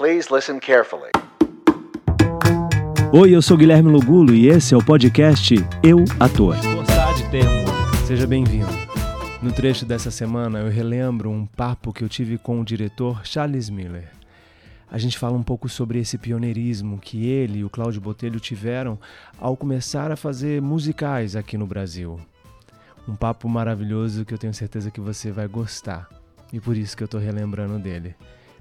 Please listen carefully. Oi, eu sou Guilherme Lugulo e esse é o podcast Eu Ator. Gostar de ter música. Seja bem-vindo. No trecho dessa semana eu relembro um papo que eu tive com o diretor Charles Miller. A gente fala um pouco sobre esse pioneirismo que ele e o Cláudio Botelho tiveram ao começar a fazer musicais aqui no Brasil. Um papo maravilhoso que eu tenho certeza que você vai gostar. E por isso que eu estou relembrando dele.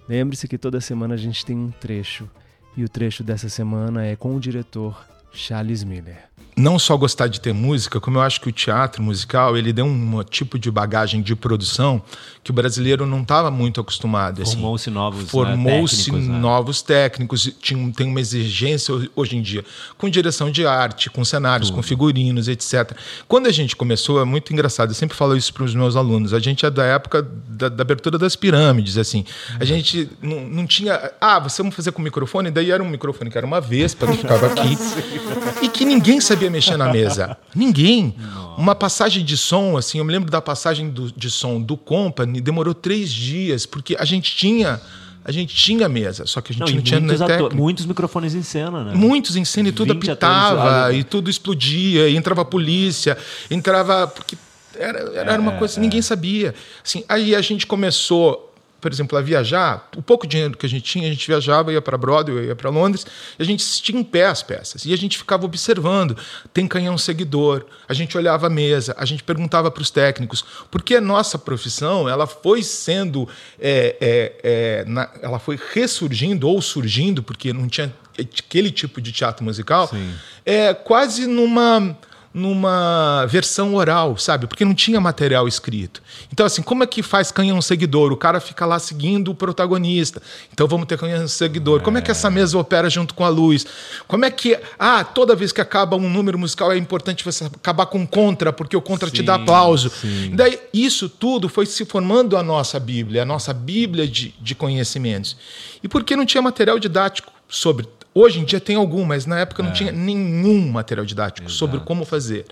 Lembre-se que toda semana a gente tem um trecho. E o trecho dessa semana é com o diretor Charles Miller não só gostar de ter música, como eu acho que o teatro musical ele deu um tipo de bagagem de produção que o brasileiro não estava muito acostumado. Assim. Formou-se novos né, Formou-se né, técnicos, novos técnicos. Tinha, tem uma exigência hoje em dia com direção de arte, com cenários, Tudo. com figurinos, etc. Quando a gente começou, é muito engraçado. Eu sempre falo isso para os meus alunos. A gente é da época da, da abertura das pirâmides, assim. A gente não, não tinha. Ah, você vamos fazer com microfone? Daí era um microfone que era uma vez, para ficava aqui. e que ninguém sabia mexer na mesa? Ninguém. Uma passagem de som, assim, eu me lembro da passagem do, de som do Company, demorou três dias, porque a gente tinha a gente tinha mesa, só que a gente não, não tinha muitos, ator, muitos microfones em cena, né? Muitos em cena e tudo apitava, e tudo explodia, e entrava a polícia, entrava. Porque era, era é, uma coisa que é. ninguém sabia. Assim, aí a gente começou por exemplo, a viajar, o pouco dinheiro que a gente tinha, a gente viajava, ia para Broadway, ia para Londres, e a gente assistia em pé as peças. E a gente ficava observando. Tem canhão seguidor, a gente olhava a mesa, a gente perguntava para os técnicos, porque a nossa profissão ela foi sendo, é, é, é, na, ela foi ressurgindo ou surgindo, porque não tinha aquele tipo de teatro musical, Sim. é quase numa numa versão oral, sabe? Porque não tinha material escrito. Então, assim, como é que faz canhão seguidor? O cara fica lá seguindo o protagonista. Então, vamos ter canhão seguidor. Como é que essa mesa opera junto com a luz? Como é que. Ah, toda vez que acaba um número musical é importante você acabar com contra, porque o contra sim, te dá aplauso. Sim. Daí, isso tudo foi se formando a nossa Bíblia, a nossa Bíblia de, de conhecimentos. E porque não tinha material didático sobre Hoje em dia tem algum, mas na época é. não tinha nenhum material didático Exato. sobre como fazer.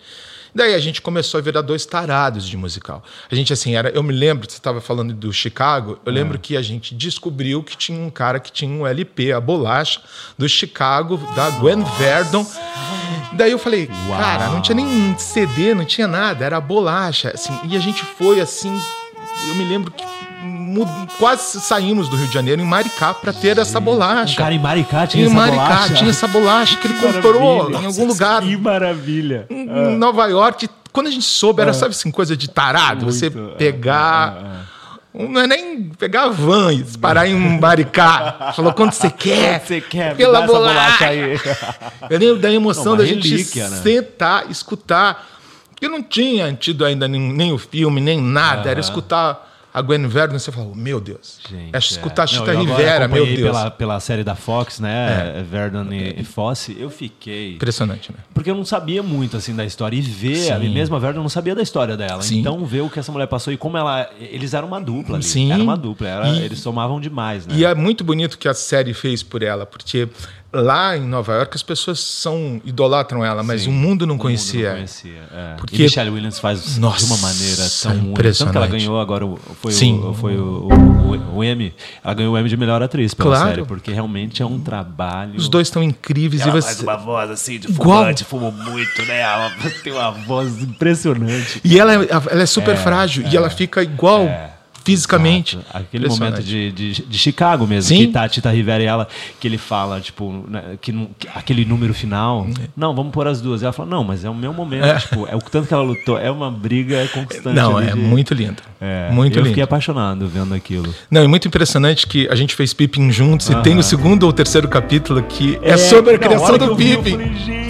Daí a gente começou a virar dois tarados de musical. A gente, assim, era. Eu me lembro, você estava falando do Chicago, eu lembro é. que a gente descobriu que tinha um cara que tinha um LP, a bolacha, do Chicago, da Gwen Verdon. Daí eu falei, Uau. cara, não tinha nem CD, não tinha nada, era a bolacha. Assim, e a gente foi assim. Eu me lembro que quase saímos do Rio de Janeiro em Maricá para ter essa bolacha. O cara em Maricá tinha em essa Maricá bolacha? tinha essa bolacha que ele comprou em algum lugar. Que maravilha. Em ah. Nova York. Quando a gente soube, era, ah. sabe assim, coisa de tarado, Muito. você pegar. Ah, não é nem pegar a van e parar em um baricá. Falou quanto você quer. Quanto você quer, pela bolacha. bolacha aí. Eu lembro da emoção não, da gente relíquia, né? sentar, escutar. Porque não tinha tido ainda nem, nem o filme, nem nada. Era escutar a Gwen Verdon, você fala, meu Deus. Gente, é escutar é. Chita Rivera, meu Deus. Pela, pela série da Fox, né? É. Verdon e, e Fosse, eu fiquei. Impressionante, né? Porque eu não sabia muito assim da história. E ver, Sim. a mesma Verdon não sabia da história dela. Sim. Então, ver o que essa mulher passou e como ela. Eles eram uma dupla ali. Sim. Era uma dupla. Era, e, eles somavam demais, né? E é muito bonito que a série fez por ela, porque lá em Nova York as pessoas são idolatram ela, mas Sim, o mundo não conhecia. Mundo não conhecia. É. Porque e Michelle Williams faz Nossa, de uma maneira tão impressionante. Tanto que ela ganhou agora foi Sim. o foi o, o, o, Emmy. Ela ganhou o Emmy de melhor atriz pela claro. série, porque realmente é um trabalho. Os dois estão incríveis ela e você faz uma voz assim de fumante, fumou muito, né? Ela tem uma voz impressionante. E ela, é, ela é super é, frágil é, e ela fica igual. Fisicamente. Exato. Aquele momento de, de, de, Chicago mesmo, Sim. que tá a Tita Rivera e ela, que ele fala, tipo, né, que, que, aquele número final, é. não, vamos pôr as duas. E ela fala, não, mas é o meu momento, é. tipo, é o tanto que ela lutou, é uma briga constante. Não, é de... muito lindo. É, muito eu lindo. fiquei apaixonado vendo aquilo. Não, é muito impressionante que a gente fez Pippin juntos e tem o segundo ou terceiro capítulo que é, é sobre a criação do Pippin.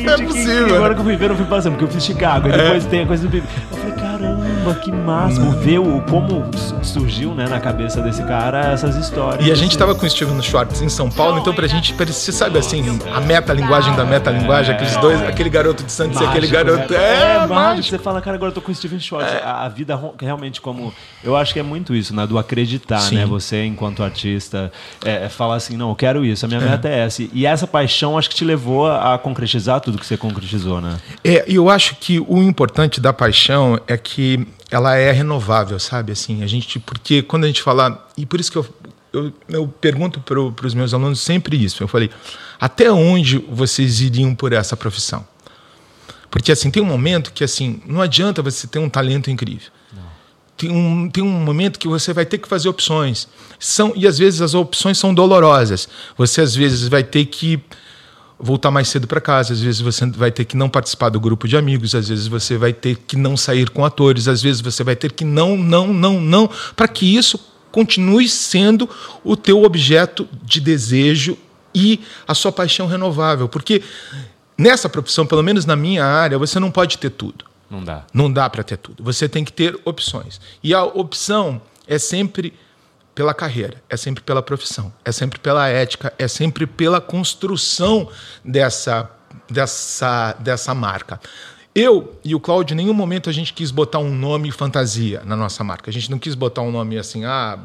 É possível. agora que eu fui ver, eu fui passando, porque eu fiz Chicago, e é. depois tem a coisa do Pippin. Eu falei, caramba, que máximo. Ver o, como surgiu né, na cabeça desse cara essas histórias. E a gente estava com o Steven Schwartz em São Paulo, então pra gente parecia, sabe assim, a metalinguagem da metalinguagem, aqueles dois, aquele garoto de Santos e aquele garoto. Né? É, é mágico. Você fala, cara, agora eu tô com o Steven Schwartz. É. A, vida realmente como. Eu acho que é muito isso, né? Do acreditar, Sim. né? Você, enquanto artista, é, é, falar assim, não, eu quero isso, a minha é. meta é essa. E essa paixão acho que te levou a concretizar tudo que você concretizou, né? É, e eu acho que o importante da paixão é que ela é renovável, sabe? Assim, a gente, porque quando a gente fala, e por isso que eu, eu, eu pergunto para os meus alunos sempre isso. Eu falei, até onde vocês iriam por essa profissão? Porque assim, tem um momento que assim, não adianta você ter um talento incrível. Tem um, tem um momento que você vai ter que fazer opções. São, e às vezes as opções são dolorosas. Você às vezes vai ter que voltar mais cedo para casa, às vezes você vai ter que não participar do grupo de amigos, às vezes você vai ter que não sair com atores, às vezes você vai ter que não, não, não, não, para que isso continue sendo o teu objeto de desejo e a sua paixão renovável, porque nessa profissão, pelo menos na minha área, você não pode ter tudo. Não dá. Não dá para ter tudo. Você tem que ter opções. E a opção é sempre pela carreira, é sempre pela profissão, é sempre pela ética, é sempre pela construção dessa, dessa, dessa marca. Eu e o Cláudio, em nenhum momento a gente quis botar um nome fantasia na nossa marca. A gente não quis botar um nome assim, ah,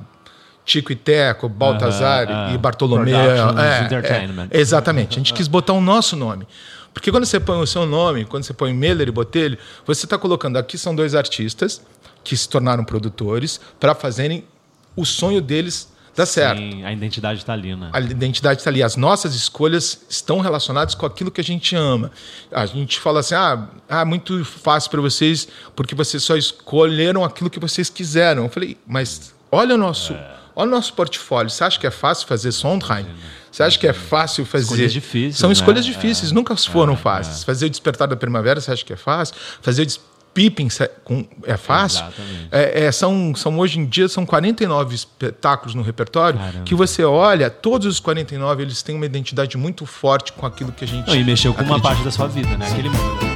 Tico e Teco, Baltazar uh -huh, uh, e Bartolomeu. É, é, exatamente. A gente quis botar o nosso nome. Porque quando você põe o seu nome, quando você põe Meller e Botelho, você está colocando aqui são dois artistas que se tornaram produtores para fazerem o sonho deles dar certo. Sim, a identidade está ali, né? A identidade está ali. As nossas escolhas estão relacionadas com aquilo que a gente ama. A gente fala assim, ah, ah muito fácil para vocês porque vocês só escolheram aquilo que vocês quiseram. Eu falei, mas olha o nosso, é. olha o nosso portfólio. Você acha que é fácil fazer Sondheim? Você acha que é fácil fazer? Escolhas difíceis. São escolhas né? difíceis, é. nunca foram é, fáceis. É. Fazer o Despertar da Primavera, você acha que é fácil? Fazer o Pippin é fácil. É, é, são, são, hoje em dia são 49 espetáculos no repertório Caramba. que você olha, todos os 49 eles têm uma identidade muito forte com aquilo que a gente. Não, e mexeu com acredita. uma parte da sua vida, né? Aquele mundo.